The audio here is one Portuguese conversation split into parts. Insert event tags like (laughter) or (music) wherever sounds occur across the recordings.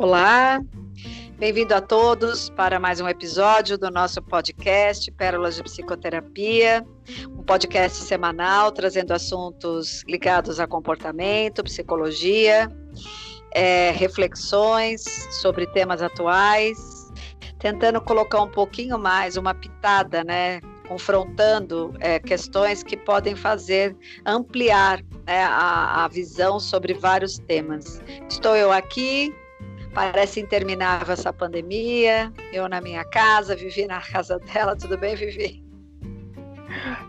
Olá, bem-vindo a todos para mais um episódio do nosso podcast Pérolas de Psicoterapia, um podcast semanal trazendo assuntos ligados a comportamento, psicologia, é, reflexões sobre temas atuais, tentando colocar um pouquinho mais, uma pitada, né, confrontando é, questões que podem fazer ampliar né, a, a visão sobre vários temas. Estou eu aqui Parece interminável essa pandemia. Eu na minha casa, Vivi na casa dela. Tudo bem, Vivi?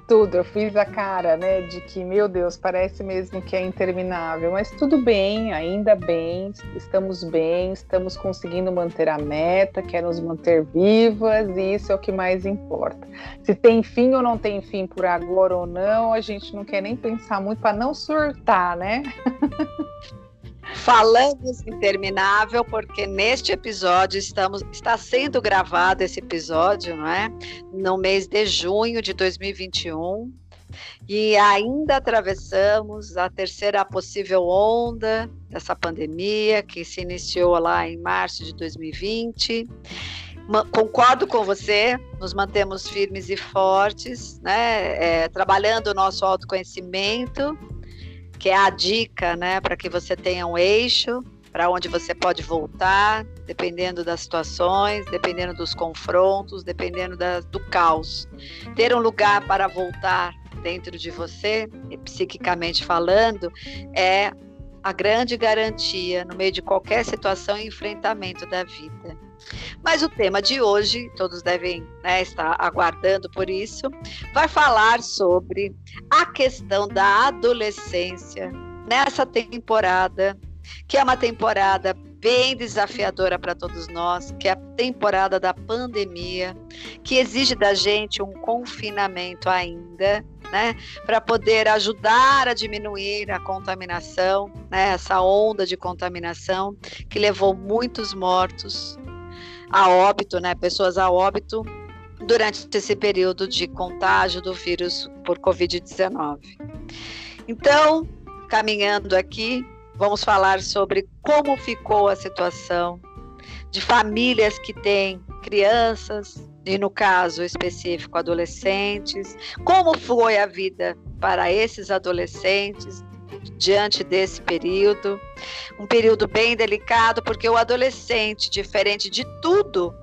Tudo, eu fiz a cara, né, de que, meu Deus, parece mesmo que é interminável, mas tudo bem, ainda bem, estamos bem, estamos conseguindo manter a meta, quer nos manter vivas, e isso é o que mais importa. Se tem fim ou não tem fim por agora ou não, a gente não quer nem pensar muito para não surtar, né? (laughs) Falamos interminável porque neste episódio estamos está sendo gravado esse episódio, não é? No mês de junho de 2021. E ainda atravessamos a terceira possível onda dessa pandemia que se iniciou lá em março de 2020. Concordo com você, nos mantemos firmes e fortes, né? É, trabalhando o nosso autoconhecimento que é a dica, né, para que você tenha um eixo para onde você pode voltar, dependendo das situações, dependendo dos confrontos, dependendo da, do caos. Ter um lugar para voltar dentro de você, psiquicamente falando, é a grande garantia no meio de qualquer situação e enfrentamento da vida. Mas o tema de hoje, todos devem né, estar aguardando por isso, vai falar sobre a questão da adolescência nessa temporada, que é uma temporada bem desafiadora para todos nós, que é a temporada da pandemia, que exige da gente um confinamento ainda, né, para poder ajudar a diminuir a contaminação, né, essa onda de contaminação que levou muitos mortos, a óbito, né, pessoas a óbito durante esse período de contágio do vírus por Covid-19. Então, caminhando aqui, vamos falar sobre como ficou a situação de famílias que têm crianças, e no caso específico adolescentes, como foi a vida para esses adolescentes diante desse período, um período bem delicado, porque o adolescente, diferente de tudo,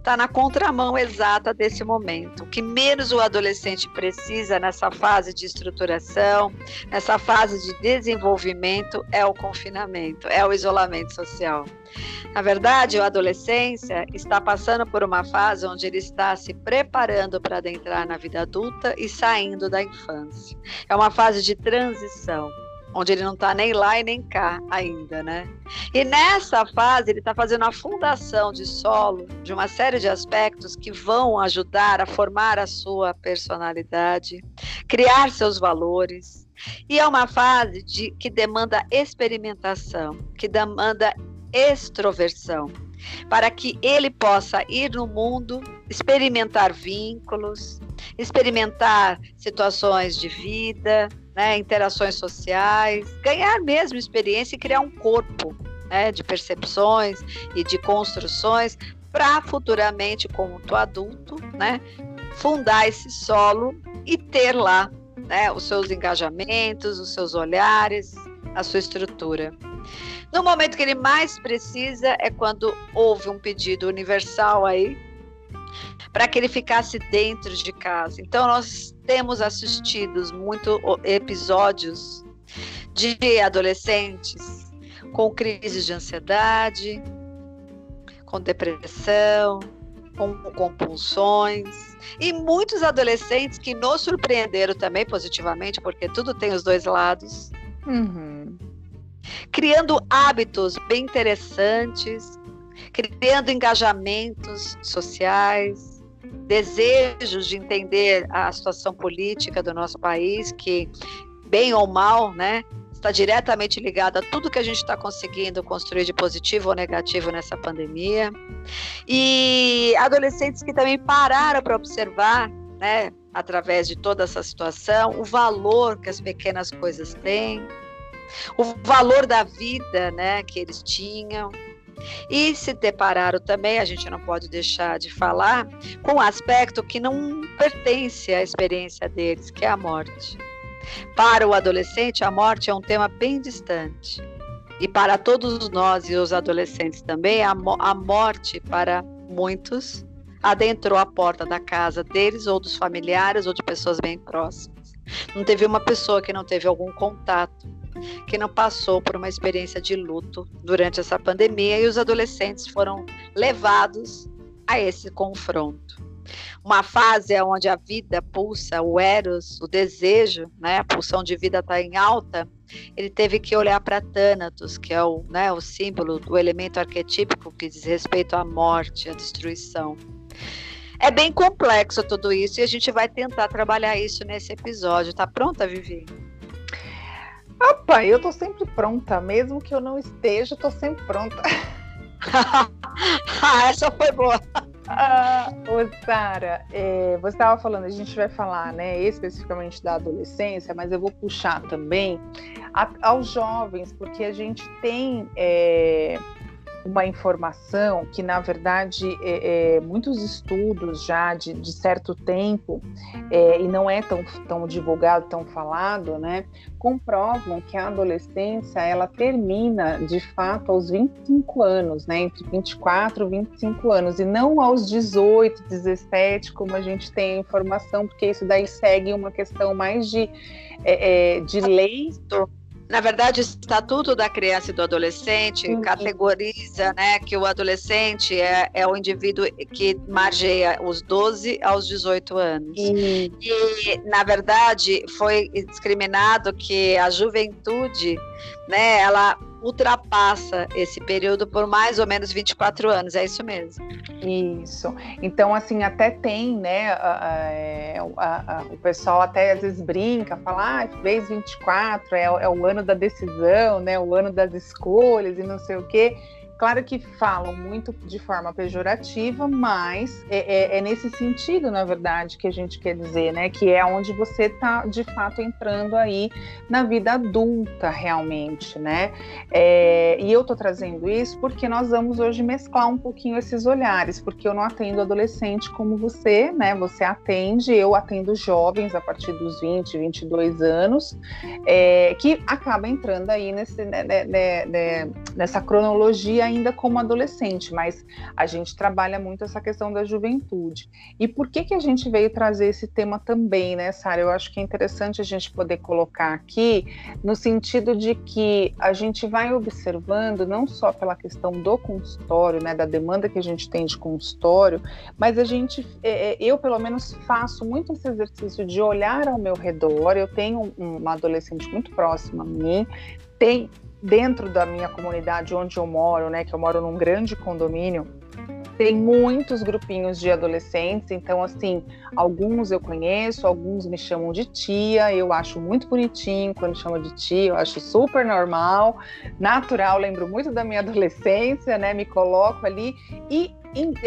está na contramão exata desse momento. O que menos o adolescente precisa nessa fase de estruturação, nessa fase de desenvolvimento, é o confinamento, é o isolamento social. Na verdade, a adolescência está passando por uma fase onde ele está se preparando para adentrar na vida adulta e saindo da infância. É uma fase de transição onde ele não está nem lá e nem cá ainda, né? E nessa fase ele está fazendo a fundação de solo de uma série de aspectos que vão ajudar a formar a sua personalidade, criar seus valores. E é uma fase de, que demanda experimentação, que demanda extroversão, para que ele possa ir no mundo, experimentar vínculos, experimentar situações de vida, né, interações sociais, ganhar mesmo experiência e criar um corpo né, de percepções e de construções para futuramente, como adulto, né, fundar esse solo e ter lá né, os seus engajamentos, os seus olhares, a sua estrutura. No momento que ele mais precisa é quando houve um pedido universal aí para que ele ficasse dentro de casa. Então nós temos assistido muito episódios de adolescentes com crises de ansiedade, com depressão, com compulsões e muitos adolescentes que nos surpreenderam também positivamente, porque tudo tem os dois lados. Uhum. Criando hábitos bem interessantes, criando engajamentos sociais, desejos de entender a situação política do nosso país, que, bem ou mal, né, está diretamente ligado a tudo que a gente está conseguindo construir de positivo ou negativo nessa pandemia. E adolescentes que também pararam para observar, né, através de toda essa situação, o valor que as pequenas coisas têm, o valor da vida, né, que eles tinham, E se depararam também, a gente não pode deixar de falar, com um aspecto que não pertence à experiência deles, que é a morte. Para o adolescente, a morte é um tema bem distante. E para todos nós e os adolescentes também, a, a morte, para muitos, adentrou a porta da casa deles ou dos familiares ou de pessoas bem próximas. Não teve uma pessoa que não teve algum contato, que não passou por uma experiência de luto durante essa pandemia e os adolescentes foram levados a esse confronto. Uma fase onde a vida pulsa, o eros, o desejo, né, a pulsão de vida está em alta, ele teve que olhar para Thanatos, que é o, né, o símbolo, o elemento arquetípico que diz respeito à morte, à destruição. É bem complexo tudo isso e a gente vai tentar trabalhar isso nesse episódio. Tá pronta, Vivi? Rapaz, eu tô sempre pronta. Mesmo que eu não esteja, eu tô sempre pronta. (laughs) ah, essa foi boa. Ah, ô Sara, é, você estava falando, a gente vai falar né, especificamente da adolescência, mas eu vou puxar também a, aos jovens, porque a gente tem é, uma informação que, na verdade, é, é, muitos estudos já de, de certo tempo, é, e não é tão, tão divulgado, tão falado, né, comprovam que a adolescência ela termina de fato aos 25 anos, né, entre 24 e 25 anos, e não aos 18, 17, como a gente tem a informação, porque isso daí segue uma questão mais de, é, é, de lei na verdade, o Estatuto da Criança e do Adolescente uhum. categoriza né, que o adolescente é, é o indivíduo que margeia os 12 aos 18 anos. Uhum. E, na verdade, foi discriminado que a juventude, né, ela ultrapassa esse período por mais ou menos 24 anos, é isso mesmo. Isso. Então, assim, até tem, né? A, é, a, a, o pessoal até às vezes brinca, fala, ah, fez 24, é, é o ano da decisão, né? O ano das escolhas e não sei o quê. Claro que falam muito de forma pejorativa, mas é, é, é, nesse sentido, na verdade, que a gente quer dizer, né? Que é onde você está de fato entrando aí na vida adulta, realmente, né? É, e eu estou trazendo isso porque nós vamos hoje mesclar um pouquinho esses olhares, porque eu não atendo adolescente como você, né? Você atende, eu atendo jovens a partir dos 20, 22 anos, é, que acaba entrando aí nesse, né, né, né, nessa cronologia ainda como adolescente, mas a gente trabalha muito essa questão da juventude. E por que que a gente veio trazer esse tema também, né, Sara? Eu acho que é interessante a gente poder colocar aqui no sentido de que a gente vai observando não só pela questão do consultório, né, da demanda que a gente tem de consultório, mas a gente, é, é, eu pelo menos faço muito esse exercício de olhar ao meu redor. Eu tenho uma adolescente muito próxima a mim, tem dentro da minha comunidade onde eu moro, né, que eu moro num grande condomínio, tem muitos grupinhos de adolescentes, então assim, alguns eu conheço, alguns me chamam de tia, eu acho muito bonitinho quando chama de tia, eu acho super normal, natural, lembro muito da minha (laughs) adolescência, né? Me coloco ali e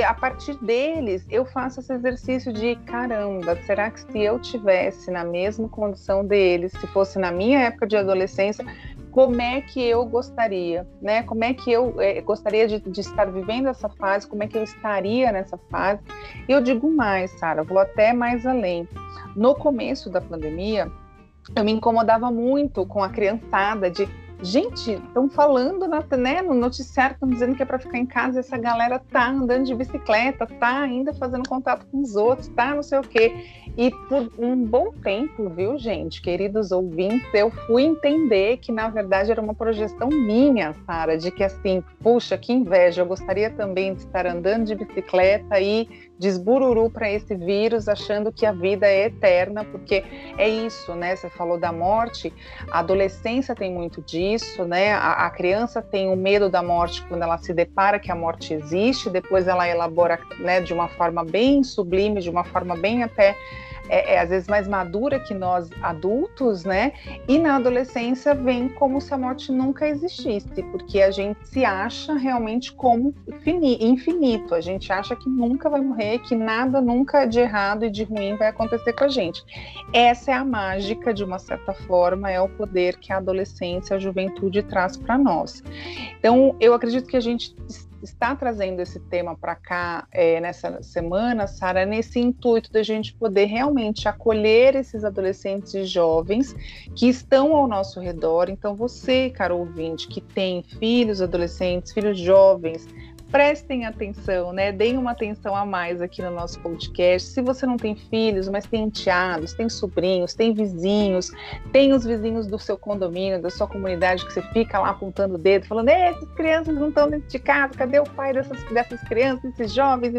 a partir deles eu faço esse exercício de caramba, será que se eu tivesse na mesma condição deles, se fosse na minha época de adolescência, como é que eu gostaria, né? Como é que eu é, gostaria de, de, estar vivendo essa fase, como é que eu estaria nessa fase. E eu digo mais, Sara, vou até mais além. No começo da pandemia, eu me incomodava muito com a criançada de Gente, estão falando na, né, no noticiário, estão dizendo que é para ficar em casa, essa galera tá andando de bicicleta, tá ainda fazendo contato com os outros, tá não sei o quê. E por um bom tempo, viu, gente, queridos ouvintes, eu fui entender que na verdade era uma projeção minha, Sara, de que assim, puxa, que inveja, eu gostaria também de estar andando de bicicleta e desbururu para esse vírus, achando que a vida é eterna, porque é isso, né? Você falou da morte, a adolescência tem muito disso, né? A, a criança tem o medo da morte quando ela se depara que a morte existe, depois ela elabora, né, de uma forma bem sublime, de uma forma bem até é, é, às vezes mais madura que nós adultos, né? E na adolescência vem como se a morte nunca existisse, porque a gente se acha realmente como infinito. A gente acha que nunca vai morrer, que nada nunca de errado e de ruim vai acontecer com a gente. Essa é a mágica, de uma certa forma, é o poder que a adolescência, a juventude traz para nós. Então, eu acredito que a gente está trazendo esse tema para cá é, nessa semana, Sara, nesse intuito da gente poder realmente acolher esses adolescentes e jovens que estão ao nosso redor. Então, você, caro ouvinte, que tem filhos adolescentes, filhos jovens, prestem atenção, né? Deem uma atenção a mais aqui no nosso podcast. Se você não tem filhos, mas tem enteados, tem sobrinhos, tem vizinhos, tem os vizinhos do seu condomínio, da sua comunidade, que você fica lá apontando o dedo, falando: essas crianças não estão dentro de casa, cadê o pai dessas, dessas crianças, desses jovens?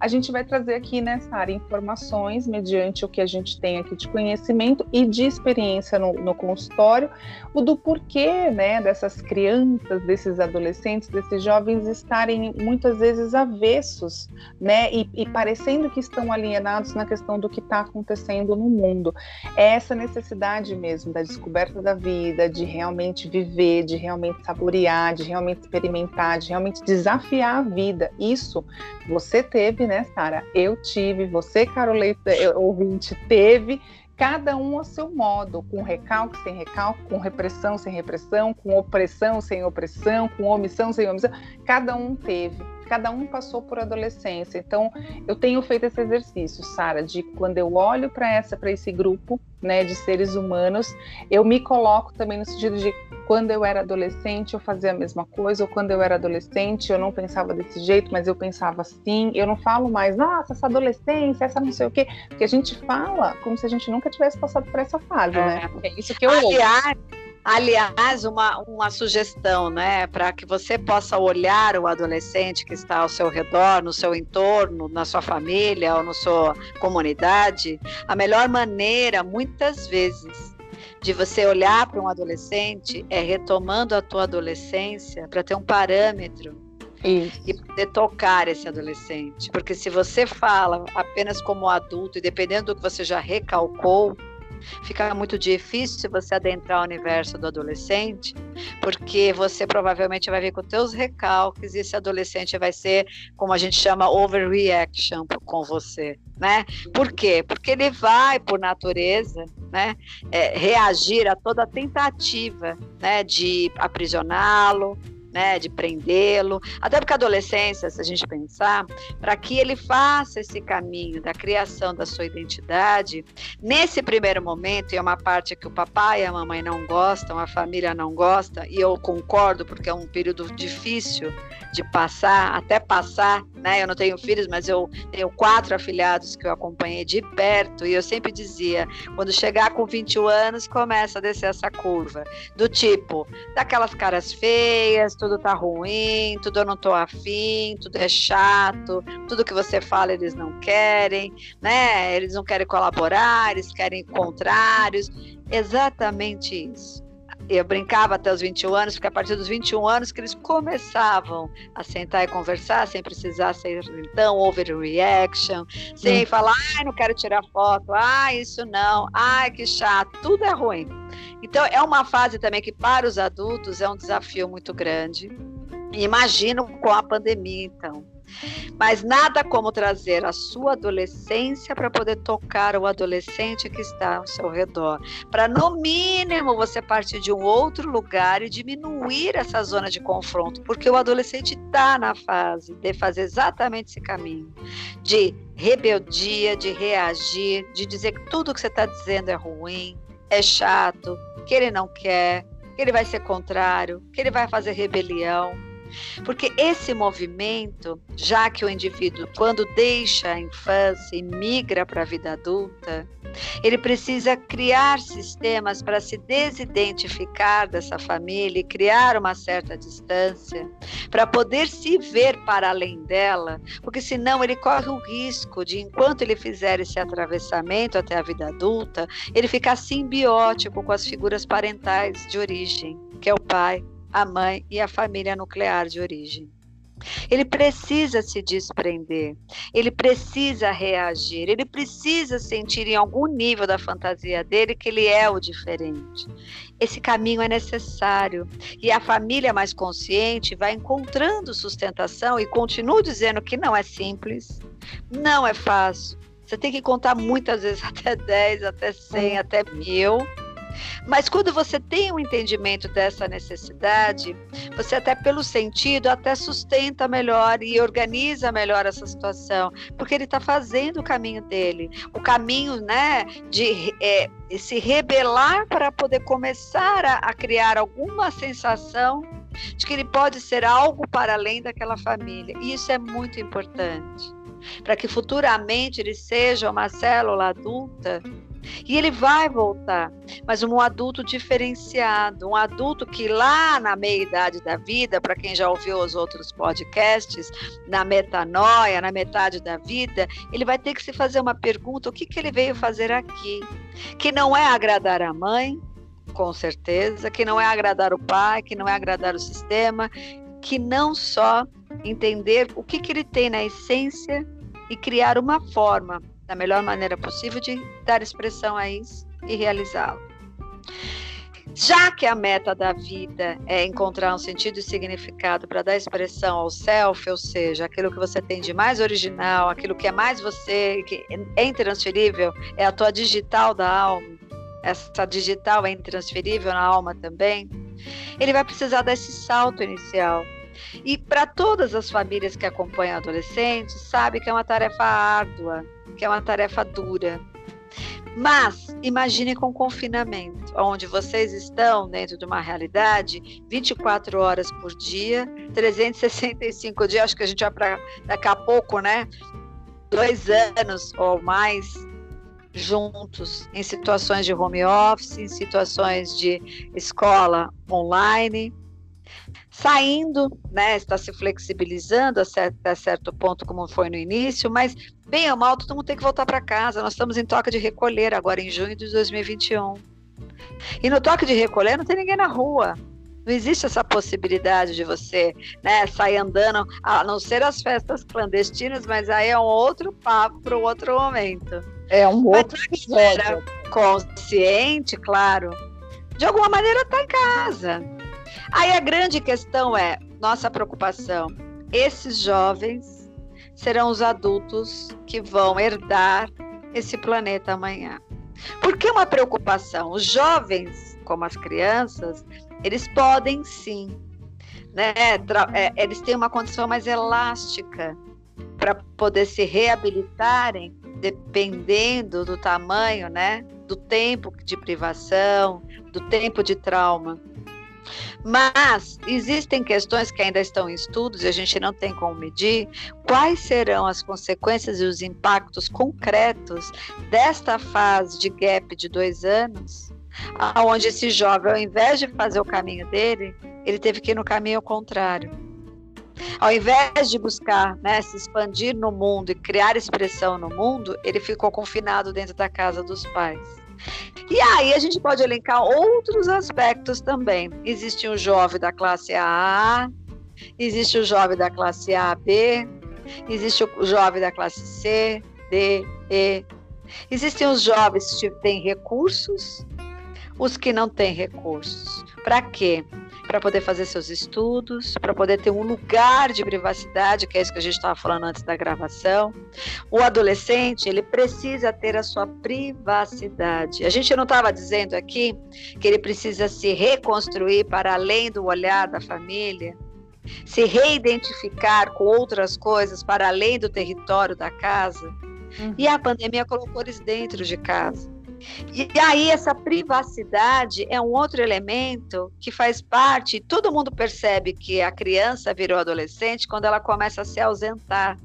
A gente vai trazer aqui nessa área informações mediante o que a gente tem aqui de conhecimento e de experiência no, no consultório, o do porquê né, dessas crianças, desses adolescentes, desses jovens estarem muitas vezes avessos, né, e, e parecendo que estão alienados na questão do que está acontecendo no mundo. É essa necessidade mesmo da descoberta da vida, de realmente viver, de realmente saborear, de realmente experimentar, de realmente desafiar a vida. Isso você teve, né, Sara? Eu tive, você, Carolina, ouvinte, teve cada um a seu modo, com recalque, sem recalque, com repressão, sem repressão, com opressão, sem opressão, com omissão, sem omissão. Cada um teve, cada um passou por adolescência. Então, eu tenho feito esse exercício, Sara, de quando eu olho para essa para esse grupo, né, de seres humanos, eu me coloco também no sentido de quando eu era adolescente eu fazia a mesma coisa, ou quando eu era adolescente eu não pensava desse jeito, mas eu pensava assim. Eu não falo mais, nossa, essa adolescência, essa não sei o quê, porque a gente fala como se a gente nunca tivesse passado por essa fase, né? é. né? É isso que eu Aliás, Aliás, uma, uma sugestão, né, para que você possa olhar o adolescente que está ao seu redor, no seu entorno, na sua família ou na sua comunidade, a melhor maneira, muitas vezes, de você olhar para um adolescente é retomando a tua adolescência para ter um parâmetro isso. e poder tocar esse adolescente. Porque se você fala apenas como adulto e dependendo do que você já recalcou, fica muito difícil você adentrar o universo do adolescente, porque você provavelmente vai vir com teus recalques e esse adolescente vai ser, como a gente chama, overreaction com você, né? Por quê? Porque ele vai, por natureza, né, é, reagir a toda tentativa, né, de aprisioná-lo, né, de prendê-lo, até porque a adolescência, se a gente pensar, para que ele faça esse caminho da criação da sua identidade, nesse primeiro momento, e é uma parte que o papai e a mamãe não gostam, a família não gosta, e eu concordo porque é um período difícil de passar, até passar, né? Eu não tenho filhos, mas eu tenho quatro afilhados que eu acompanhei de perto e eu sempre dizia, quando chegar com 21 anos, começa a descer essa curva, do tipo, daquelas caras feias, tudo tá ruim, tudo eu não tô afim, tudo é chato, tudo que você fala eles não querem, né? Eles não querem colaborar, eles querem contrários. Exatamente isso eu brincava até os 21 anos, porque a partir dos 21 anos que eles começavam a sentar e conversar, sem precisar ser então overreaction, sem hum. falar, ai, não quero tirar foto, ai, isso não, ai, que chato, tudo é ruim. Então, é uma fase também que para os adultos é um desafio muito grande. Imagino com a pandemia, então. Mas nada como trazer a sua adolescência para poder tocar o adolescente que está ao seu redor. Para, no mínimo, você partir de um outro lugar e diminuir essa zona de confronto, porque o adolescente está na fase de fazer exatamente esse caminho de rebeldia, de reagir, de dizer que tudo que você está dizendo é ruim, é chato, que ele não quer, que ele vai ser contrário, que ele vai fazer rebelião. Porque esse movimento, já que o indivíduo, quando deixa a infância e migra para a vida adulta, ele precisa criar sistemas para se desidentificar dessa família e criar uma certa distância, para poder se ver para além dela, porque senão ele corre o risco de, enquanto ele fizer esse atravessamento até a vida adulta, ele ficar simbiótico com as figuras parentais de origem, que é o pai, a mãe e a família nuclear de origem. Ele precisa se desprender, ele precisa reagir, ele precisa sentir em algum nível da fantasia dele que ele é o diferente. Esse caminho é necessário e a família mais consciente vai encontrando sustentação e continua dizendo que não é simples, não é fácil. Você tem que contar muitas vezes (laughs) até 10, até 100, até mil mas quando você tem um entendimento dessa necessidade, você até pelo sentido até sustenta melhor e organiza melhor essa situação, porque ele está fazendo o caminho dele, o caminho, né, de é, se rebelar para poder começar a, a criar alguma sensação de que ele pode ser algo para além daquela família. E isso é muito importante para que futuramente ele seja uma célula adulta e ele vai voltar, mas um adulto diferenciado, um adulto que lá na meia-idade da vida, para quem já ouviu os outros podcasts, na metanoia, na metade da vida, ele vai ter que se fazer uma pergunta: o que, que ele veio fazer aqui? Que não é agradar a mãe, com certeza, que não é agradar o pai, que não é agradar o sistema, que não só entender o que, que ele tem na essência e criar uma forma da melhor maneira possível de dar expressão a isso e realizá-lo. Já que a meta da vida é encontrar um sentido e significado para dar expressão ao self, ou seja, aquilo que você tem de mais original, aquilo que é mais você, que é intransferível, é a tua digital da alma, essa digital é intransferível na alma também, ele vai precisar desse salto inicial. E para todas as famílias que acompanham adolescentes, sabe que é uma tarefa árdua, que é uma tarefa dura. Mas imagine com confinamento, onde vocês estão dentro de uma realidade 24 horas por dia, 365 dias, acho que a gente vai para daqui a pouco, né? Dois anos ou mais juntos, em situações de home office, em situações de escola online saindo, né, está se flexibilizando até certo ponto, como foi no início, mas bem ou mal, todo mundo tem que voltar para casa. Nós estamos em toque de recolher agora em junho de 2021. E no toque de recolher não tem ninguém na rua. Não existe essa possibilidade de você né, sair andando, a não ser as festas clandestinas, mas aí é um outro papo para um outro momento. É um outro episódio. Consciente, claro. De alguma maneira está em casa Aí a grande questão é: nossa preocupação, esses jovens serão os adultos que vão herdar esse planeta amanhã. Por que uma preocupação? Os jovens, como as crianças, eles podem sim, né? É, eles têm uma condição mais elástica para poder se reabilitarem, dependendo do tamanho, né? Do tempo de privação, do tempo de trauma. Mas existem questões que ainda estão em estudos e a gente não tem como medir. Quais serão as consequências e os impactos concretos desta fase de gap de dois anos, aonde esse jovem, ao invés de fazer o caminho dele, ele teve que ir no caminho contrário. Ao invés de buscar né, se expandir no mundo e criar expressão no mundo, ele ficou confinado dentro da casa dos pais. E aí a gente pode elencar outros aspectos também. Existe o jovem da classe A, existe o jovem da classe A, B, existe o jovem da classe C, D, E. Existem os jovens que têm recursos, os que não têm recursos. Para quê? Para poder fazer seus estudos, para poder ter um lugar de privacidade, que é isso que a gente estava falando antes da gravação. O adolescente, ele precisa ter a sua privacidade. A gente não estava dizendo aqui que ele precisa se reconstruir para além do olhar da família, se reidentificar com outras coisas para além do território da casa. Uhum. E a pandemia colocou eles dentro de casa. E aí essa privacidade é um outro elemento que faz parte, todo mundo percebe que a criança virou adolescente quando ela começa a se ausentar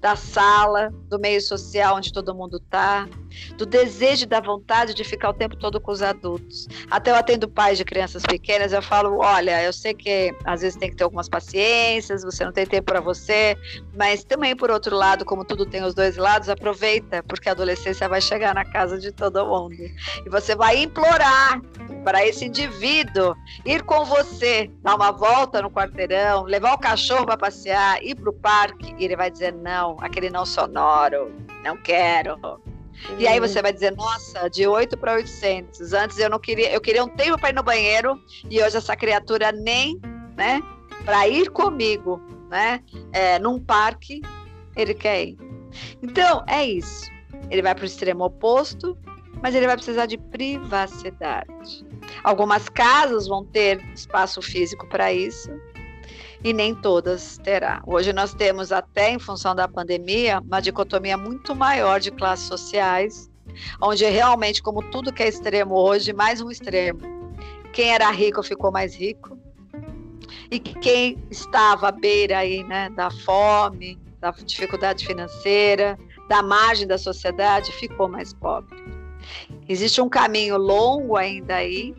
da sala, do meio social onde todo mundo está. Do desejo e da vontade de ficar o tempo todo com os adultos. Até eu atendo pais de crianças pequenas, eu falo: olha, eu sei que às vezes tem que ter algumas paciências, você não tem tempo para você, mas também, por outro lado, como tudo tem os dois lados, aproveita, porque a adolescência vai chegar na casa de todo mundo. E você vai implorar para esse indivíduo ir com você, dar uma volta no quarteirão, levar o cachorro para passear, ir para o parque, e ele vai dizer não, aquele não sonoro, não quero. E aí você vai dizer, nossa, de 8 para 800. Antes eu não queria, eu queria um tempo para ir no banheiro e hoje essa criatura nem, né, para ir comigo, né, é, num parque, ele quer ir. Então, é isso. Ele vai para o extremo oposto, mas ele vai precisar de privacidade. Algumas casas vão ter espaço físico para isso, e nem todas terá. Hoje nós temos, até em função da pandemia, uma dicotomia muito maior de classes sociais, onde realmente, como tudo que é extremo hoje, mais um extremo. Quem era rico ficou mais rico, e quem estava à beira aí, né, da fome, da dificuldade financeira, da margem da sociedade, ficou mais pobre. Existe um caminho longo ainda aí,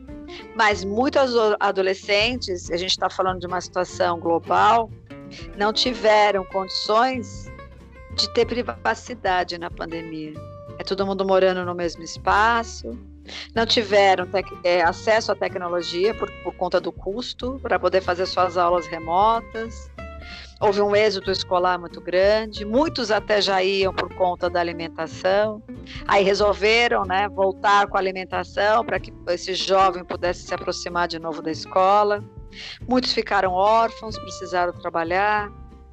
mas muitos adolescentes, a gente está falando de uma situação global, não tiveram condições de ter privacidade na pandemia. É todo mundo morando no mesmo espaço, não tiveram é, acesso à tecnologia por, por conta do custo para poder fazer suas aulas remotas houve um êxodo escolar muito grande, muitos até já iam por conta da alimentação, aí resolveram né, voltar com a alimentação para que esse jovem pudesse se aproximar de novo da escola. Muitos ficaram órfãos, precisaram trabalhar,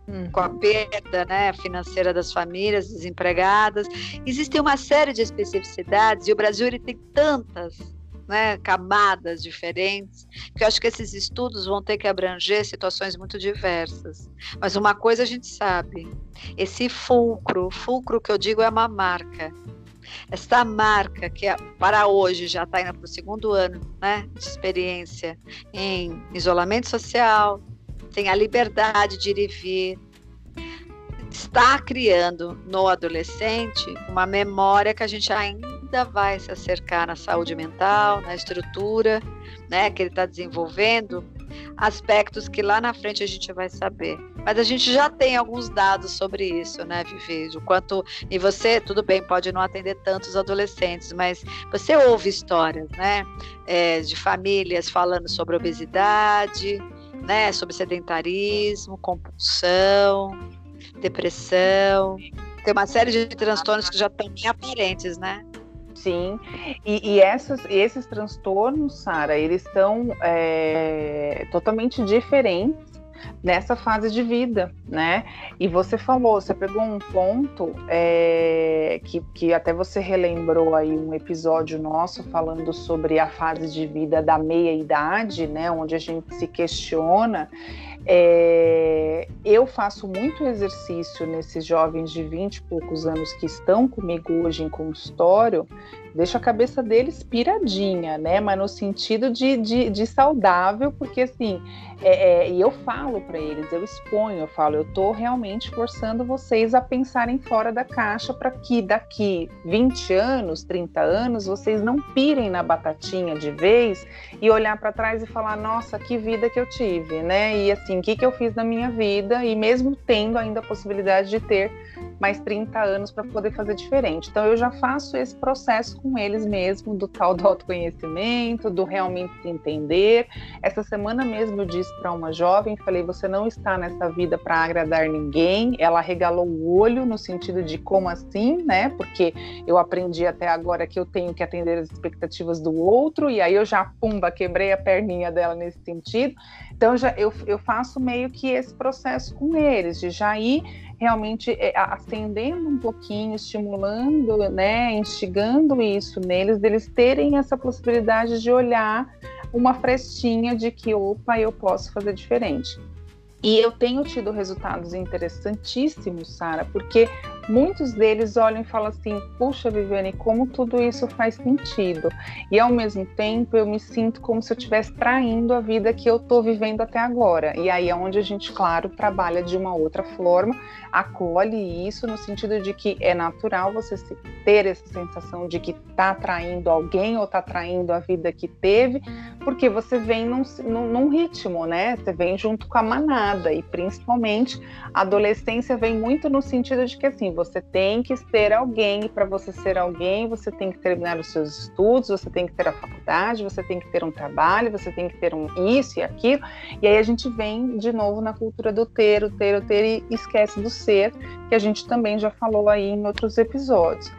hum. com a perda né, financeira das famílias, desempregadas. Existem uma série de especificidades e o Brasil ele tem tantas né, camadas diferentes, que eu acho que esses estudos vão ter que abranger situações muito diversas. Mas uma coisa a gente sabe: esse fulcro, fulcro que eu digo é uma marca. Esta marca, que é, para hoje já está indo para o segundo ano né, de experiência em isolamento social, tem a liberdade de ir e vir, está criando no adolescente uma memória que a gente ainda vai se acercar na saúde mental, na estrutura, né, que ele está desenvolvendo, aspectos que lá na frente a gente vai saber. Mas a gente já tem alguns dados sobre isso, né, Vivi? O quanto e você, tudo bem, pode não atender tantos adolescentes, mas você ouve histórias, né, é, de famílias falando sobre obesidade, né, sobre sedentarismo, compulsão, depressão, tem uma série de transtornos que já estão bem aparentes, né? Sim, e, e, essas, esses transtornos, Sara, eles estão é, totalmente diferentes nessa fase de vida, né? E você falou, você pegou um ponto é, que, que até você relembrou aí um episódio nosso falando sobre a fase de vida da meia idade, né? Onde a gente se questiona é, eu faço muito exercício nesses jovens de 20 e poucos anos que estão comigo hoje em consultório, deixo a cabeça deles piradinha, né? Mas no sentido de, de, de saudável, porque assim, é, é, e eu falo para eles, eu exponho, eu falo, eu estou realmente forçando vocês a pensarem fora da caixa para que daqui 20 anos, 30 anos, vocês não pirem na batatinha de vez e olhar para trás e falar, nossa, que vida que eu tive, né? E assim, o que, que eu fiz na minha vida, e mesmo tendo ainda a possibilidade de ter mais 30 anos para poder fazer diferente. Então eu já faço esse processo com eles mesmo do tal do autoconhecimento, do realmente se entender. Essa semana mesmo eu disse para uma jovem, falei: "Você não está nessa vida para agradar ninguém". Ela regalou o olho no sentido de como assim, né? Porque eu aprendi até agora que eu tenho que atender as expectativas do outro e aí eu já pumba quebrei a perninha dela nesse sentido. Então já eu, eu faço meio que esse processo com eles de já ir realmente é, acendendo um pouquinho, estimulando, né, instigando isso neles, deles terem essa possibilidade de olhar uma frestinha de que, opa, eu posso fazer diferente. E eu tenho tido resultados interessantíssimos, Sara, porque muitos deles olham e falam assim: puxa, Viviane, como tudo isso faz sentido. E ao mesmo tempo eu me sinto como se eu estivesse traindo a vida que eu estou vivendo até agora. E aí é onde a gente, claro, trabalha de uma outra forma, acolhe isso no sentido de que é natural você ter essa sensação de que está traindo alguém ou está traindo a vida que teve, porque você vem num, num, ritmo, né? Você vem junto com a manada e principalmente a adolescência vem muito no sentido de que você tem que ser alguém, e para você ser alguém, você tem que terminar os seus estudos, você tem que ter a faculdade, você tem que ter um trabalho, você tem que ter um isso e aquilo. E aí a gente vem de novo na cultura do ter, o ter, o ter e esquece do ser, que a gente também já falou aí em outros episódios.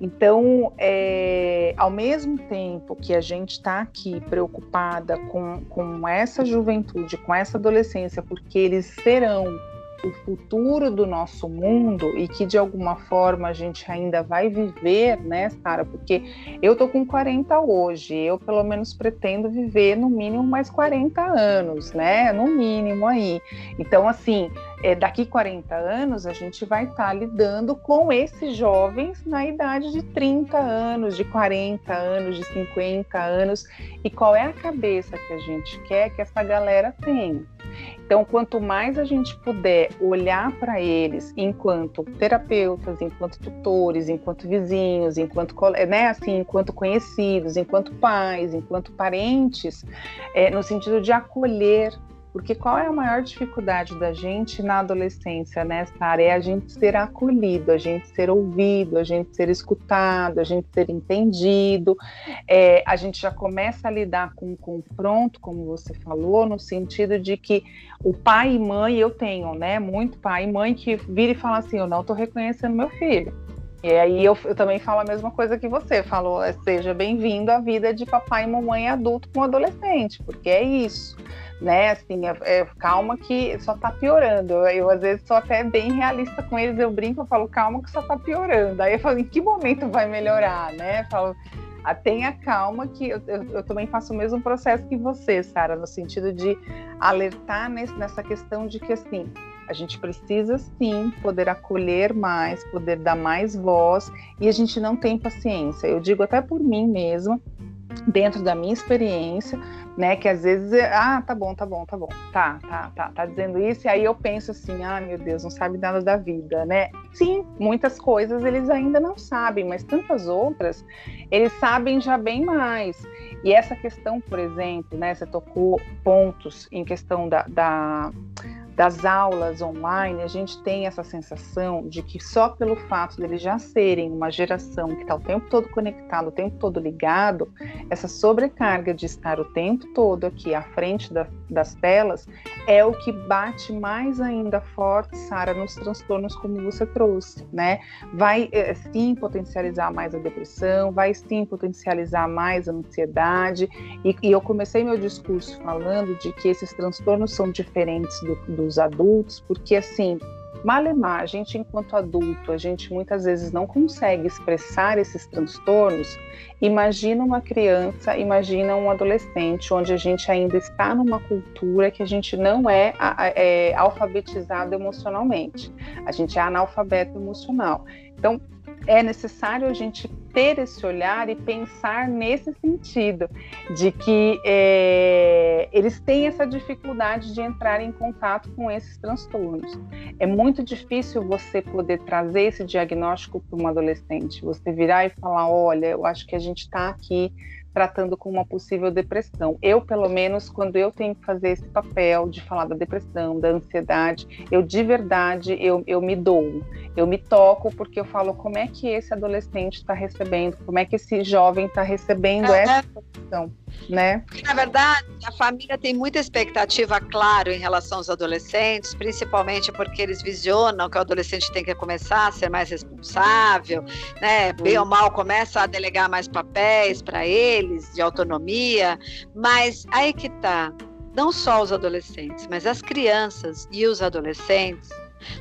Então, é, ao mesmo tempo que a gente está aqui preocupada com, com essa juventude, com essa adolescência, porque eles serão o futuro do nosso mundo e que de alguma forma a gente ainda vai viver, né, Sara? Porque eu tô com 40 hoje, eu pelo menos pretendo viver no mínimo mais 40 anos, né? No mínimo aí. Então, assim, é, daqui 40 anos a gente vai estar tá lidando com esses jovens na idade de 30 anos, de 40 anos, de 50 anos. E qual é a cabeça que a gente quer que essa galera tenha? Então, quanto mais a gente puder olhar para eles enquanto terapeutas, enquanto tutores, enquanto vizinhos, enquanto, né, assim, enquanto conhecidos, enquanto pais, enquanto parentes, é, no sentido de acolher porque qual é a maior dificuldade da gente na adolescência, nessa área? É a gente ser acolhido, a gente ser ouvido, a gente ser escutado, a gente ser entendido. É, a gente já começa a lidar com o confronto, como você falou, no sentido de que o pai e mãe, eu tenho, né? Muito pai e mãe que vira e fala assim: eu não estou reconhecendo meu filho. E aí eu, eu, também falo a mesma coisa que você falou, seja bem-vindo à vida de papai e mamãe adulto com adolescente, porque é isso né? Assim, é, é, calma que só tá piorando. Eu, eu, às vezes sou até bem realista com eles, eu brinco, eu falo, calma que só tá piorando. Aí eu falo, em que momento vai melhorar, né? Eu falo, ah, tenha calma que eu, eu, eu, também faço o mesmo processo que você, Sara, no sentido de alertar nesse, nessa questão de que assim a gente precisa sim poder acolher mais, poder dar mais voz e a gente não tem paciência. Eu digo até por mim mesma, dentro da minha experiência, né? Que às vezes, é, ah, tá bom, tá bom, tá bom, tá, tá, tá, tá dizendo isso, e aí eu penso assim, ah, meu Deus, não sabe nada da vida, né? Sim, muitas coisas eles ainda não sabem, mas tantas outras eles sabem já bem mais. E essa questão, por exemplo, né? Você tocou pontos em questão da, da das aulas online, a gente tem essa sensação de que só pelo fato deles já serem uma geração que está o tempo todo conectado, o tempo todo ligado, essa sobrecarga de estar o tempo todo aqui à frente da, das telas é o que bate mais ainda forte, Sara, nos transtornos como você trouxe, né? Vai é, sim potencializar mais a depressão, vai sim potencializar mais a ansiedade. E, e eu comecei meu discurso falando de que esses transtornos são diferentes do, do dos adultos, porque assim, malemar, a gente enquanto adulto, a gente muitas vezes não consegue expressar esses transtornos. Imagina uma criança, imagina um adolescente, onde a gente ainda está numa cultura que a gente não é, é alfabetizado emocionalmente, a gente é analfabeto emocional. Então, é necessário a gente ter esse olhar e pensar nesse sentido, de que é, eles têm essa dificuldade de entrar em contato com esses transtornos. É muito difícil você poder trazer esse diagnóstico para um adolescente, você virar e falar: olha, eu acho que a gente está aqui tratando com uma possível depressão. Eu, pelo menos, quando eu tenho que fazer esse papel de falar da depressão, da ansiedade, eu de verdade, eu, eu me dou, eu me toco porque eu falo como é que esse adolescente está recebendo, como é que esse jovem está recebendo é, essa situação, né? Na verdade, a família tem muita expectativa, claro, em relação aos adolescentes, principalmente porque eles visionam que o adolescente tem que começar a ser mais responsável, né? Bem ou mal começa a delegar mais papéis para eles de autonomia, mas aí que tá, não só os adolescentes, mas as crianças e os adolescentes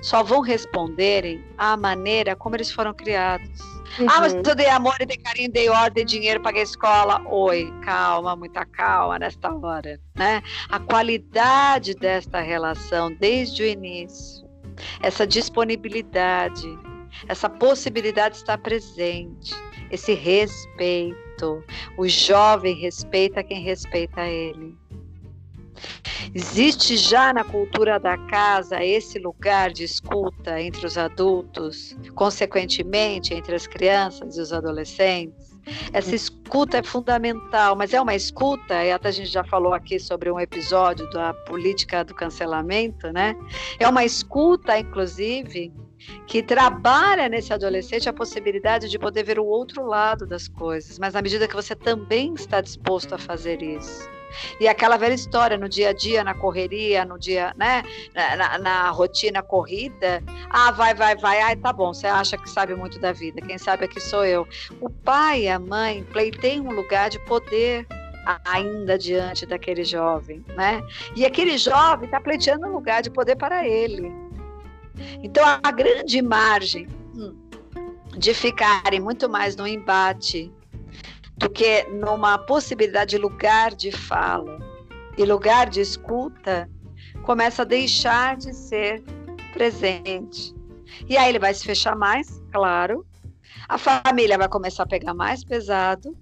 só vão responderem à maneira como eles foram criados. Uhum. Ah, mas eu dei amor, eu dei carinho, dei ordem, dinheiro, paguei escola. Oi, calma, muita calma nesta hora, né? A qualidade desta relação desde o início, essa disponibilidade, Essa possibilidade está presente, esse respeito. O jovem respeita quem respeita ele. Existe já na cultura da casa esse lugar de escuta entre os adultos, consequentemente entre as crianças e os adolescentes? Essa escuta é fundamental, mas é uma escuta, e até a gente já falou aqui sobre um episódio da política do cancelamento, né? É uma escuta, inclusive, que trabalha nesse adolescente a possibilidade de poder ver o outro lado das coisas, mas na medida que você também está disposto a fazer isso. E aquela velha história, no dia a dia, na correria, no dia, né, na, na, rotina corrida, ah, vai, vai, vai, ai, tá bom, você acha que sabe muito da vida, quem sabe aqui sou eu. O pai e a mãe pleiteiam um lugar de poder ainda diante daquele jovem, né? E aquele jovem está pleiteando um lugar de poder para ele. Então, a grande margem hum, de ficarem muito mais no embate do que numa possibilidade de lugar de fala e lugar de escuta, começa a deixar de ser presente. E aí ele vai se fechar mais, claro. A família vai começar a pegar mais pesado.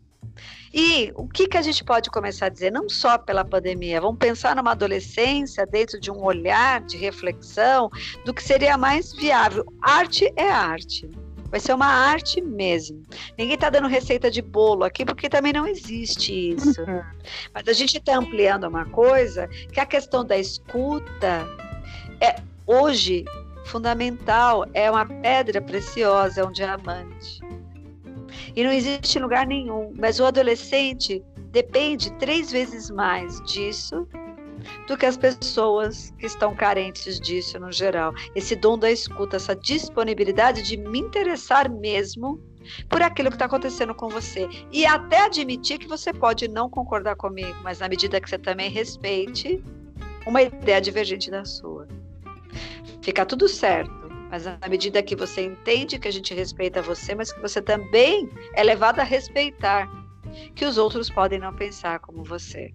E o que, que a gente pode começar a dizer? Não só pela pandemia, vamos pensar numa adolescência dentro de um olhar de reflexão do que seria mais viável. Arte é arte. Vai ser uma arte mesmo. Ninguém está dando receita de bolo aqui, porque também não existe isso. Uhum. Mas a gente está ampliando uma coisa que a questão da escuta é hoje fundamental, é uma pedra preciosa, é um diamante. E não existe lugar nenhum. Mas o adolescente depende três vezes mais disso do que as pessoas que estão carentes disso no geral. Esse dom da escuta, essa disponibilidade de me interessar mesmo por aquilo que está acontecendo com você. E até admitir que você pode não concordar comigo, mas na medida que você também respeite uma ideia divergente da sua. Fica tudo certo. Mas na medida que você entende que a gente respeita você, mas que você também é levado a respeitar que os outros podem não pensar como você.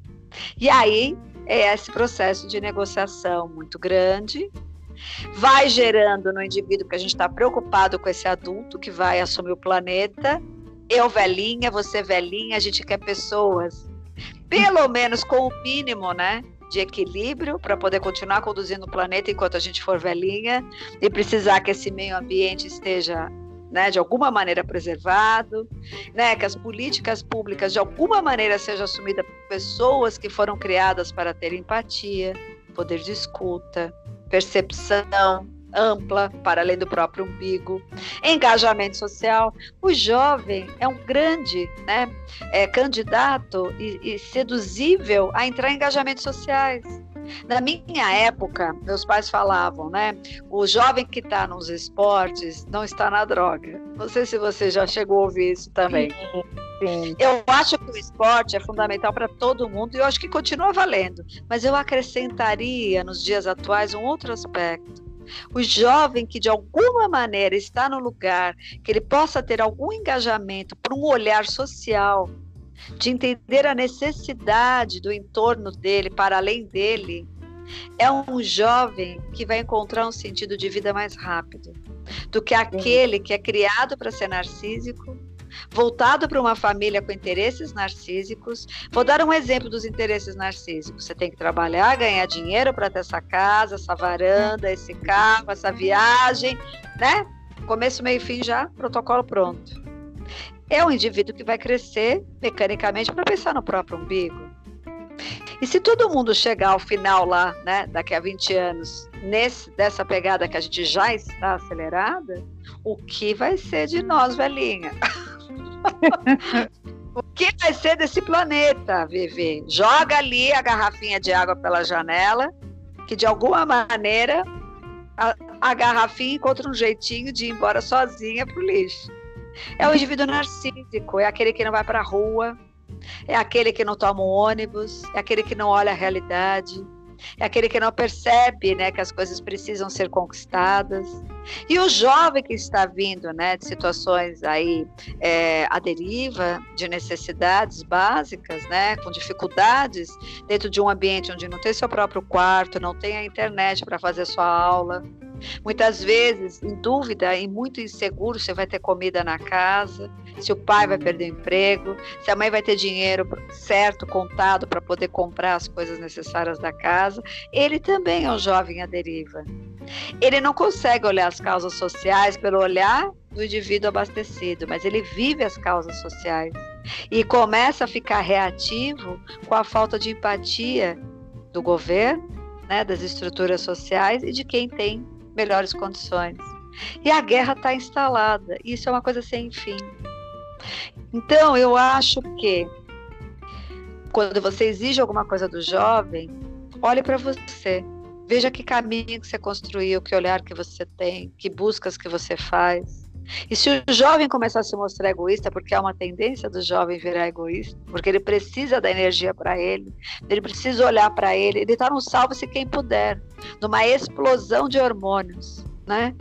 E aí é esse processo de negociação muito grande, vai gerando no indivíduo que a gente está preocupado com esse adulto que vai assumir o planeta. Eu velhinha, você velhinha, a gente quer pessoas, pelo menos com o mínimo, né? de equilíbrio para poder continuar conduzindo o planeta enquanto a gente for velhinha e precisar que esse meio ambiente esteja né, de alguma maneira preservado, né, que as políticas públicas de alguma maneira sejam assumidas por pessoas que foram criadas para ter empatia, poder de escuta, percepção, ampla, para além do próprio umbigo. Engajamento social. O jovem é um grande né, é, candidato e, e seduzível a entrar em engajamentos sociais. Na minha época, meus pais falavam, né? O jovem que está nos esportes não está na droga. Não sei se você já chegou a ouvir isso também. Sim, sim. Eu acho que o esporte é fundamental para todo mundo e eu acho que continua valendo. Mas eu acrescentaria nos dias atuais um outro aspecto o jovem que de alguma maneira está no lugar, que ele possa ter algum engajamento por um olhar social, de entender a necessidade do entorno dele para além dele, é um jovem que vai encontrar um sentido de vida mais rápido do que aquele que é criado para ser narcísico voltado para uma família com interesses narcísicos. Vou dar um exemplo dos interesses narcísicos. Você tem que trabalhar, ganhar dinheiro para ter essa casa, essa varanda, esse carro, essa viagem, né? Começo, meio fim já, protocolo pronto. É um indivíduo que vai crescer mecanicamente para pensar no próprio umbigo. E se todo mundo chegar ao final lá, né, daqui a 20 anos, nesse, dessa pegada que a gente já está acelerada, o que vai ser de nós, velhinha? (laughs) o que vai ser desse planeta, Vivi? Joga ali a garrafinha de água pela janela, que de alguma maneira a, a garrafinha encontra um jeitinho de ir embora sozinha pro lixo. É o indivíduo narcísico, é aquele que não vai para a rua, é aquele que não toma um ônibus, é aquele que não olha a realidade, é aquele que não percebe né, que as coisas precisam ser conquistadas. E o jovem que está vindo né, de situações aí é, à deriva, de necessidades básicas, né, com dificuldades, dentro de um ambiente onde não tem seu próprio quarto, não tem a internet para fazer sua aula, Muitas vezes, em dúvida e muito inseguro, você vai ter comida na casa, se o pai vai perder o emprego, se a mãe vai ter dinheiro certo, contado, para poder comprar as coisas necessárias da casa. Ele também é um jovem à deriva. Ele não consegue olhar as causas sociais pelo olhar do indivíduo abastecido, mas ele vive as causas sociais e começa a ficar reativo com a falta de empatia do governo, né, das estruturas sociais e de quem tem melhores condições. E a guerra está instalada. Isso é uma coisa sem fim. Então, eu acho que quando você exige alguma coisa do jovem, olhe para você. Veja que caminho que você construiu, que olhar que você tem, que buscas que você faz. E se o jovem começar a se mostrar egoísta, porque há uma tendência do jovem virar egoísta, porque ele precisa da energia para ele, ele precisa olhar para ele, ele está no salve-se quem puder, numa explosão de hormônios, né?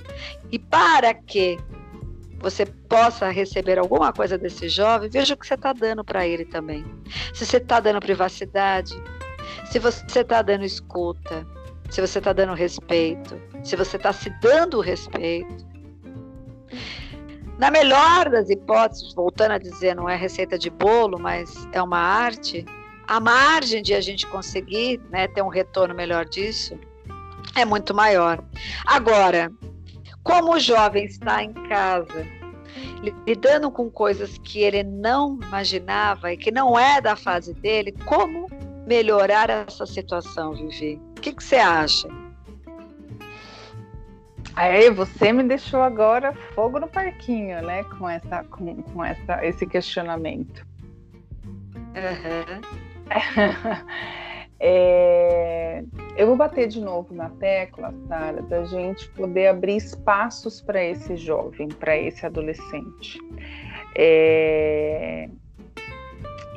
E para que você possa receber alguma coisa desse jovem, veja o que você está dando para ele também. Se você está dando privacidade, se você está dando escuta, se você está dando respeito, se você está se dando respeito, na melhor das hipóteses, voltando a dizer, não é receita de bolo, mas é uma arte, a margem de a gente conseguir né, ter um retorno melhor disso é muito maior. Agora, como o jovem está em casa, lidando com coisas que ele não imaginava e que não é da fase dele, como melhorar essa situação, Vivi? O que, que você acha? Aí você me deixou agora fogo no parquinho, né? Com essa, com, com essa, esse questionamento. Uhum. (laughs) é, eu vou bater de novo na tecla, Sara, da gente poder abrir espaços para esse jovem, para esse adolescente. É,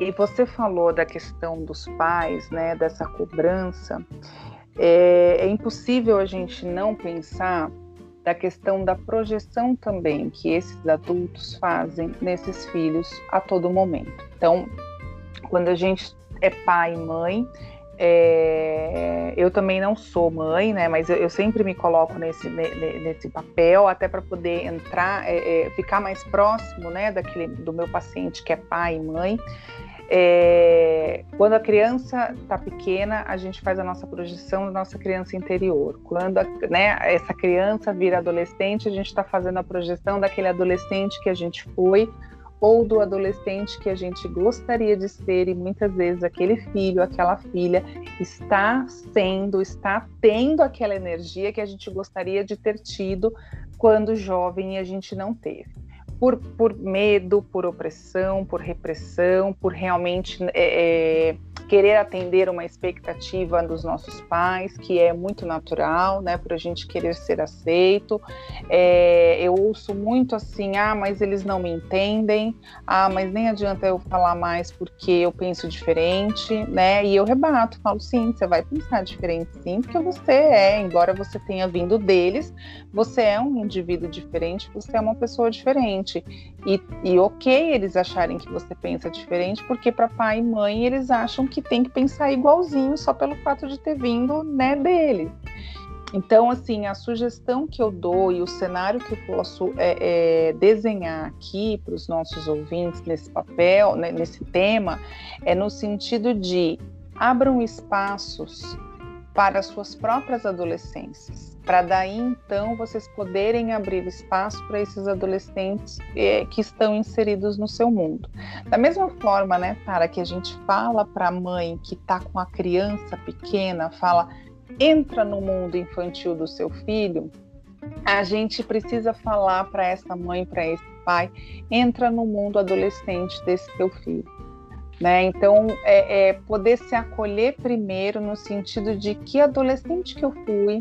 e você falou da questão dos pais, né? Dessa cobrança. É, é impossível a gente não pensar da questão da projeção também que esses adultos fazem nesses filhos a todo momento. Então, quando a gente é pai e mãe, é, eu também não sou mãe, né? Mas eu, eu sempre me coloco nesse, nesse papel, até para poder entrar, é, é, ficar mais próximo, né, daquele do meu paciente que é pai e mãe. É, quando a criança está pequena, a gente faz a nossa projeção da nossa criança interior. Quando a, né, essa criança vira adolescente, a gente está fazendo a projeção daquele adolescente que a gente foi ou do adolescente que a gente gostaria de ser e muitas vezes aquele filho, aquela filha está sendo, está tendo aquela energia que a gente gostaria de ter tido quando jovem e a gente não teve por, por medo, por opressão, por repressão, por realmente é, é, querer atender uma expectativa dos nossos pais, que é muito natural, né, para a gente querer ser aceito. É, eu ouço muito assim, ah, mas eles não me entendem, ah, mas nem adianta eu falar mais porque eu penso diferente, né? E eu rebato, falo sim, você vai pensar diferente, sim, porque você é, embora você tenha vindo deles, você é um indivíduo diferente, você é uma pessoa diferente. E, e ok eles acharem que você pensa diferente, porque para pai e mãe eles acham que tem que pensar igualzinho só pelo fato de ter vindo né, deles. Então, assim, a sugestão que eu dou e o cenário que eu posso é, é, desenhar aqui para os nossos ouvintes nesse papel, né, nesse tema, é no sentido de abram espaços para suas próprias adolescências, para daí então vocês poderem abrir espaço para esses adolescentes eh, que estão inseridos no seu mundo. Da mesma forma, né, para que a gente fala para a mãe que está com a criança pequena, fala entra no mundo infantil do seu filho, a gente precisa falar para essa mãe, para esse pai, entra no mundo adolescente desse teu filho. Né? Então, é, é, poder se acolher primeiro no sentido de que adolescente que eu fui,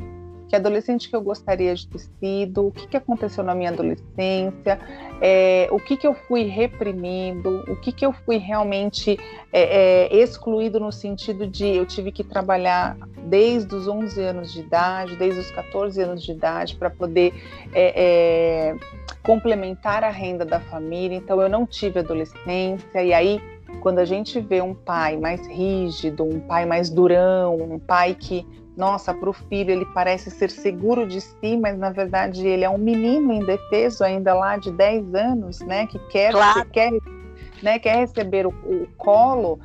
que adolescente que eu gostaria de ter sido, o que, que aconteceu na minha adolescência, é, o que, que eu fui reprimido, o que, que eu fui realmente é, é, excluído no sentido de eu tive que trabalhar desde os 11 anos de idade, desde os 14 anos de idade, para poder é, é, complementar a renda da família, então eu não tive adolescência, e aí quando a gente vê um pai mais rígido, um pai mais durão, um pai que nossa, para o filho ele parece ser seguro de si, mas na verdade ele é um menino indefeso ainda lá de 10 anos, né, que quer, claro. que quer, né, quer receber o, o colo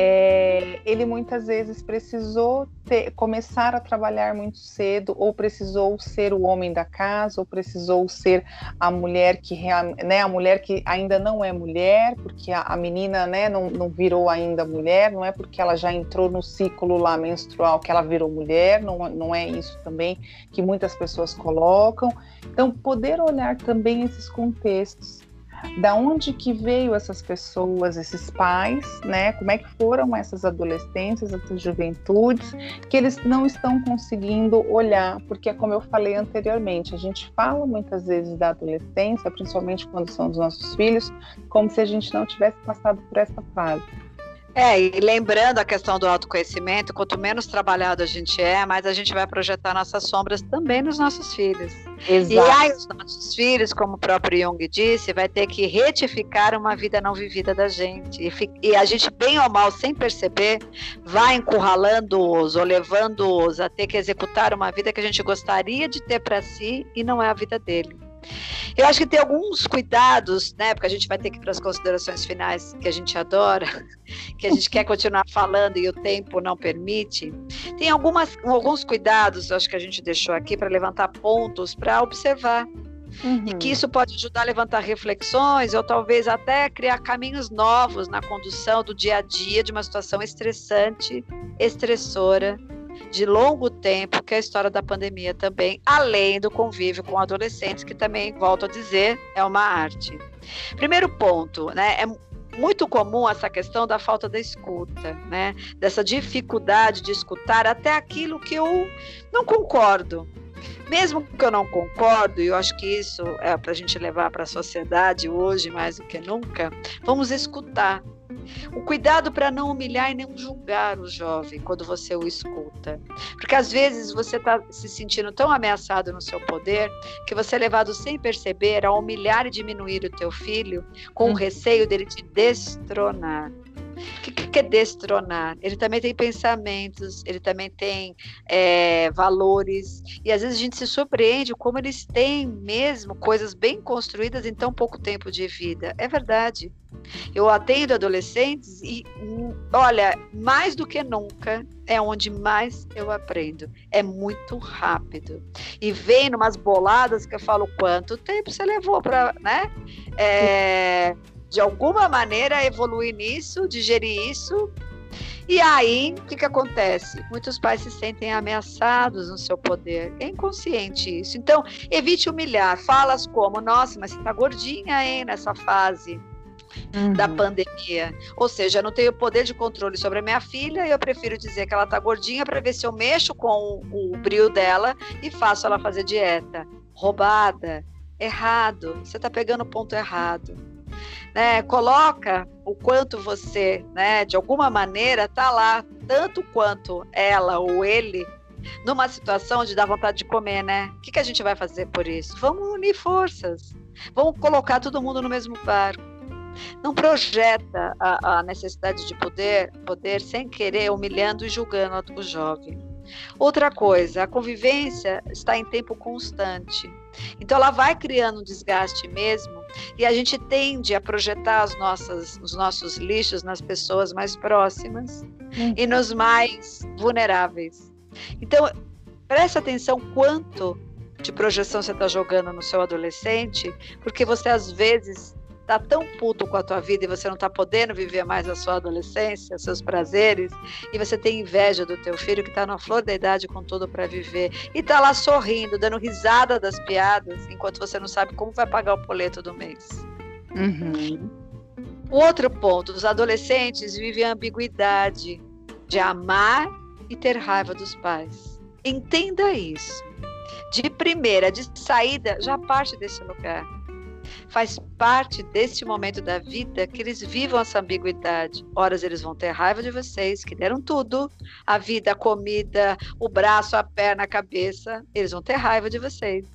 é, ele muitas vezes precisou ter, começar a trabalhar muito cedo, ou precisou ser o homem da casa, ou precisou ser a mulher que, né, a mulher que ainda não é mulher, porque a, a menina né, não, não virou ainda mulher, não é porque ela já entrou no ciclo lá menstrual que ela virou mulher, não, não é isso também que muitas pessoas colocam. Então, poder olhar também esses contextos da onde que veio essas pessoas, esses pais, né? Como é que foram essas adolescências, essas juventudes, que eles não estão conseguindo olhar, porque como eu falei anteriormente, a gente fala muitas vezes da adolescência, principalmente quando são dos nossos filhos, como se a gente não tivesse passado por essa fase. É, e lembrando a questão do autoconhecimento, quanto menos trabalhado a gente é, mais a gente vai projetar nossas sombras também nos nossos filhos. Exato. E aí os nossos filhos, como o próprio Jung disse, vai ter que retificar uma vida não vivida da gente. E, e a gente, bem ou mal, sem perceber, vai encurralando-os ou levando-os a ter que executar uma vida que a gente gostaria de ter para si e não é a vida dele. Eu acho que tem alguns cuidados, né? Porque a gente vai ter que ir para as considerações finais que a gente adora, (laughs) que a gente quer continuar falando e o tempo não permite. Tem algumas, alguns cuidados, acho que a gente deixou aqui para levantar pontos para observar. Uhum. E que isso pode ajudar a levantar reflexões ou talvez até criar caminhos novos na condução do dia a dia de uma situação estressante, estressora de longo tempo, que é a história da pandemia também, além do convívio com adolescentes, que também, volto a dizer, é uma arte. Primeiro ponto, né? É muito comum essa questão da falta da escuta, né? Dessa dificuldade de escutar até aquilo que eu não concordo. Mesmo que eu não concordo, e eu acho que isso é para a gente levar para a sociedade hoje mais do que nunca, vamos escutar, o cuidado para não humilhar e nem julgar o jovem quando você o escuta. Porque às vezes você está se sentindo tão ameaçado no seu poder que você é levado sem perceber a humilhar e diminuir o teu filho com o uhum. receio dele te destronar. O que, que é destronar? Ele também tem pensamentos, ele também tem é, valores, e às vezes a gente se surpreende como eles têm mesmo coisas bem construídas em tão pouco tempo de vida. É verdade. Eu atendo adolescentes e, olha, mais do que nunca, é onde mais eu aprendo. É muito rápido. E vem umas boladas que eu falo quanto tempo você levou para, né? É, de alguma maneira evoluir nisso, digerir isso. E aí, o que, que acontece? Muitos pais se sentem ameaçados no seu poder. É inconsciente isso. Então, evite humilhar. Falas como, nossa, mas você tá gordinha, hein, nessa fase. Uhum. da pandemia. Ou seja, eu não tenho poder de controle sobre a minha filha e eu prefiro dizer que ela tá gordinha para ver se eu mexo com o, o brilho dela e faço ela fazer dieta. Roubada, errado, você tá pegando o ponto errado né, coloca o quanto você, né, de alguma maneira, está lá, tanto quanto ela ou ele, numa situação de dar vontade de comer, né? O que, que a gente vai fazer por isso? Vamos unir forças, vamos colocar todo mundo no mesmo barco. Não projeta a, a necessidade de poder, poder sem querer, humilhando e julgando o jovem. Outra coisa, a convivência está em tempo constante. Então ela vai criando um desgaste mesmo e a gente tende a projetar as nossas, os nossos lixos nas pessoas mais próximas uhum. e nos mais vulneráveis. Então preste atenção quanto de projeção você está jogando no seu adolescente, porque você às vezes tá tão puto com a tua vida e você não tá podendo viver mais a sua adolescência, seus prazeres, e você tem inveja do teu filho que tá na flor da idade com tudo para viver e tá lá sorrindo, dando risada das piadas, enquanto você não sabe como vai pagar o boleto do mês. Uhum. O outro ponto, os adolescentes vivem a ambiguidade de amar e ter raiva dos pais. Entenda isso. De primeira, de saída, já parte desse lugar faz parte deste momento da vida que eles vivam essa ambiguidade. Horas eles vão ter raiva de vocês, que deram tudo, a vida, a comida, o braço, a perna, a cabeça, eles vão ter raiva de vocês.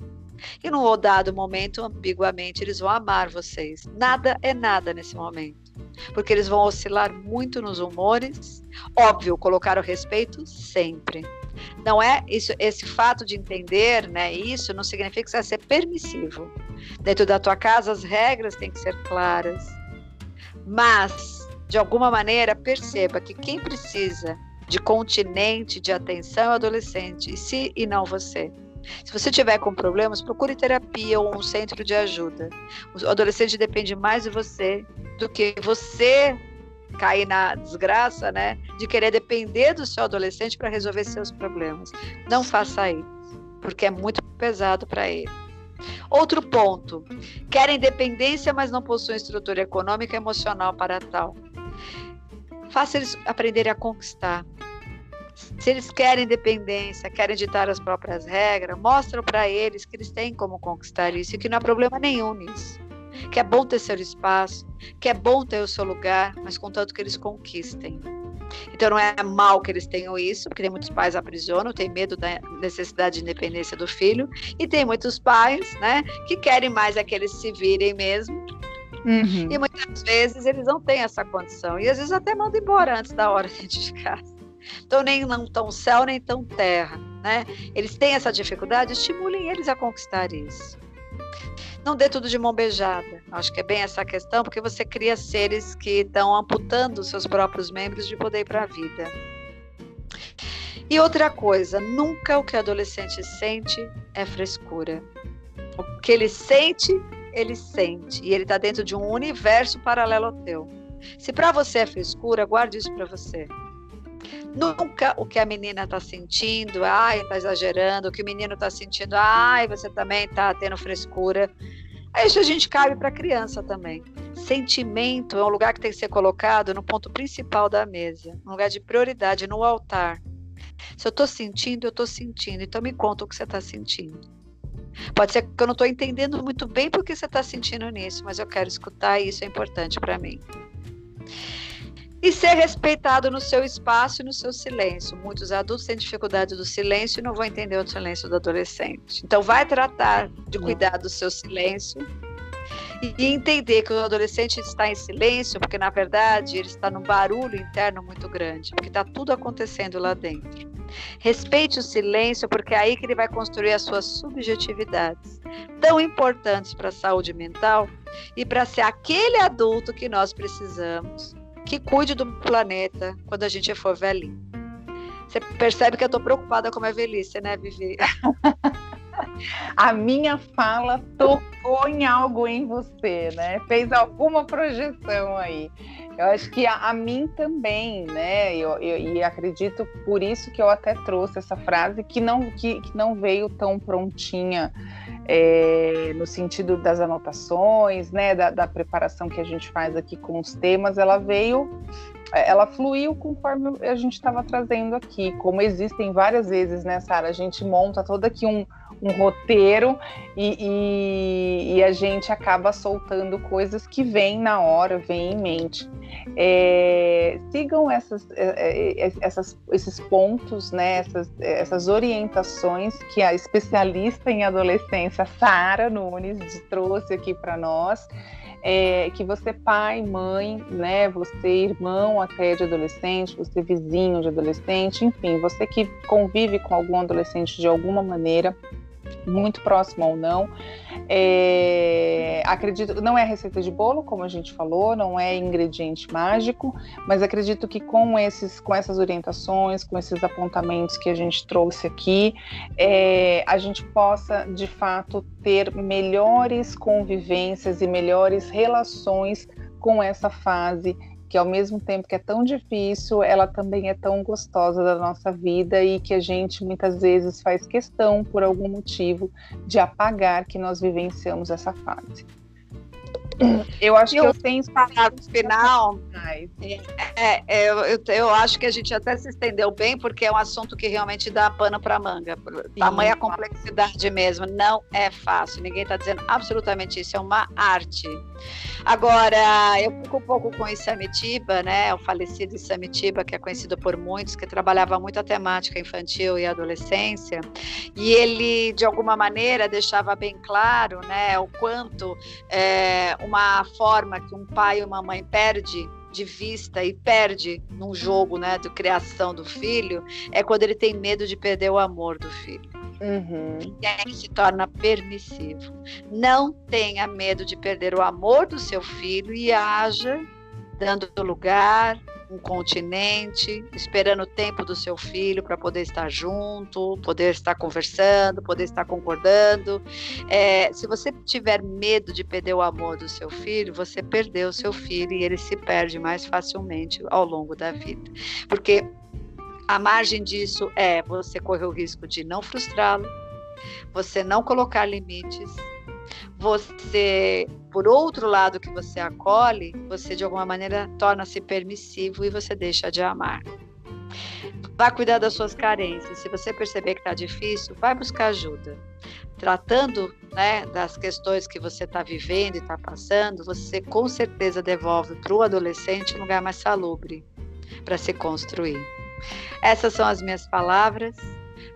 E num dado momento, ambiguamente, eles vão amar vocês. Nada é nada nesse momento. Porque eles vão oscilar muito nos humores. Óbvio, colocar o respeito sempre. Não é isso, esse fato de entender, né? Isso não significa que você vai ser permissivo. Dentro da tua casa as regras têm que ser claras. Mas, de alguma maneira, perceba que quem precisa de continente, de atenção é o adolescente, e se e não você. Se você tiver com problemas, procure terapia ou um centro de ajuda. O adolescente depende mais de você do que você cair na desgraça, né, de querer depender do seu adolescente para resolver seus problemas. Não faça isso, porque é muito pesado para ele. Outro ponto: querem independência, mas não possuem estrutura econômica e emocional para tal. Faça eles aprenderem a conquistar. Se eles querem independência, querem ditar as próprias regras, mostra para eles que eles têm como conquistar isso e que não há problema nenhum nisso. Que é bom ter seu espaço, que é bom ter o seu lugar, mas contanto que eles conquistem. Então não é mal que eles tenham isso, porque tem muitos pais aprisionam, tem medo da necessidade de independência do filho, e tem muitos pais, né, que querem mais é que eles se virem mesmo. Uhum. E muitas vezes eles não têm essa condição, e às vezes até mandam embora antes da hora (laughs) de casa. Então, nem não tão céu, nem tão terra. Né? Eles têm essa dificuldade, estimulem eles a conquistar isso. Não dê tudo de mão beijada. Acho que é bem essa questão, porque você cria seres que estão amputando seus próprios membros de poder para a vida. E outra coisa, nunca o que o adolescente sente é frescura. O que ele sente, ele sente. E ele está dentro de um universo paralelo ao teu. Se para você é frescura, guarde isso para você. Nunca o que a menina está sentindo, ai, está exagerando, o que o menino está sentindo, ai, você também está tendo frescura. Isso a gente cabe para a criança também. Sentimento é um lugar que tem que ser colocado no ponto principal da mesa, um lugar de prioridade, no altar. Se eu estou sentindo, eu estou sentindo, então me conta o que você está sentindo. Pode ser que eu não estou entendendo muito bem porque você está sentindo nisso, mas eu quero escutar e isso é importante para mim e ser respeitado no seu espaço e no seu silêncio. Muitos adultos têm dificuldade do silêncio e não vão entender o silêncio do adolescente. Então, vai tratar de cuidar do seu silêncio e entender que o adolescente está em silêncio, porque na verdade ele está num barulho interno muito grande, porque está tudo acontecendo lá dentro. Respeite o silêncio, porque é aí que ele vai construir as suas subjetividades, tão importantes para a saúde mental e para ser aquele adulto que nós precisamos que cuide do planeta quando a gente for velhinho. Você percebe que eu estou preocupada com a velhice, né, Vivi? (laughs) a minha fala tocou em algo em você, né? Fez alguma projeção aí. Eu acho que a, a mim também, né? Eu, eu, e acredito por isso que eu até trouxe essa frase que não, que, que não veio tão prontinha é, no sentido das anotações, né? Da, da preparação que a gente faz aqui com os temas, ela veio ela fluiu conforme a gente estava trazendo aqui. Como existem várias vezes, né, Sara? A gente monta todo aqui um, um roteiro e, e, e, a gente acaba soltando coisas que vêm na hora, vêm em mente. É, sigam essas, é, é, essas, esses pontos, né, essas, essas orientações que a especialista em adolescência, Sara Nunes, trouxe aqui para nós é, que você pai, mãe, né, você irmão até de adolescente, você vizinho de adolescente, enfim, você que convive com algum adolescente de alguma maneira, muito próximo ou não. É, acredito, não é receita de bolo, como a gente falou, não é ingrediente mágico, mas acredito que com esses, com essas orientações, com esses apontamentos que a gente trouxe aqui, é, a gente possa de fato ter melhores convivências e melhores relações com essa fase que ao mesmo tempo que é tão difícil, ela também é tão gostosa da nossa vida e que a gente muitas vezes faz questão, por algum motivo, de apagar que nós vivenciamos essa fase. Eu acho que eu tenho parado final. É, é, eu, eu, eu, acho que a gente até se estendeu bem, porque é um assunto que realmente dá pano para manga. Sim, Tamanha complexidade mesmo. Não é fácil. Ninguém está dizendo absolutamente isso. É uma arte. Agora, eu fico um pouco com esse Samitiba, né? O falecido Samitiba, que é conhecido por muitos, que trabalhava muito a temática infantil e adolescência. E ele, de alguma maneira, deixava bem claro, né, o quanto é, uma forma que um pai e uma mãe perde de vista e perde num jogo né, de criação do filho é quando ele tem medo de perder o amor do filho. Uhum. E aí se torna permissivo. Não tenha medo de perder o amor do seu filho e haja dando lugar, um continente, esperando o tempo do seu filho para poder estar junto, poder estar conversando, poder estar concordando. É, se você tiver medo de perder o amor do seu filho, você perdeu o seu filho e ele se perde mais facilmente ao longo da vida. Porque a margem disso é você correr o risco de não frustrá-lo, você não colocar limites, você, por outro lado que você acolhe, você de alguma maneira torna-se permissivo e você deixa de amar. Vá cuidar das suas carências. Se você perceber que está difícil, vai buscar ajuda. Tratando né, das questões que você está vivendo e está passando, você com certeza devolve para o adolescente um lugar mais salubre para se construir. Essas são as minhas palavras.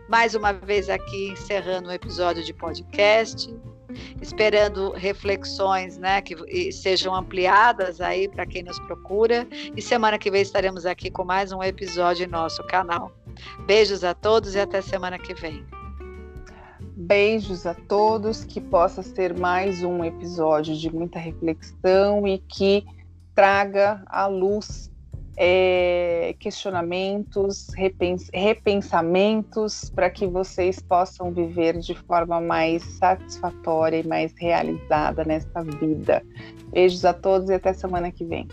Mais uma vez aqui encerrando o um episódio de podcast esperando reflexões, né, que sejam ampliadas aí para quem nos procura. E semana que vem estaremos aqui com mais um episódio em nosso canal. Beijos a todos e até semana que vem. Beijos a todos, que possa ser mais um episódio de muita reflexão e que traga à luz é, questionamentos, repens repensamentos, para que vocês possam viver de forma mais satisfatória e mais realizada nesta vida. Beijos a todos e até semana que vem.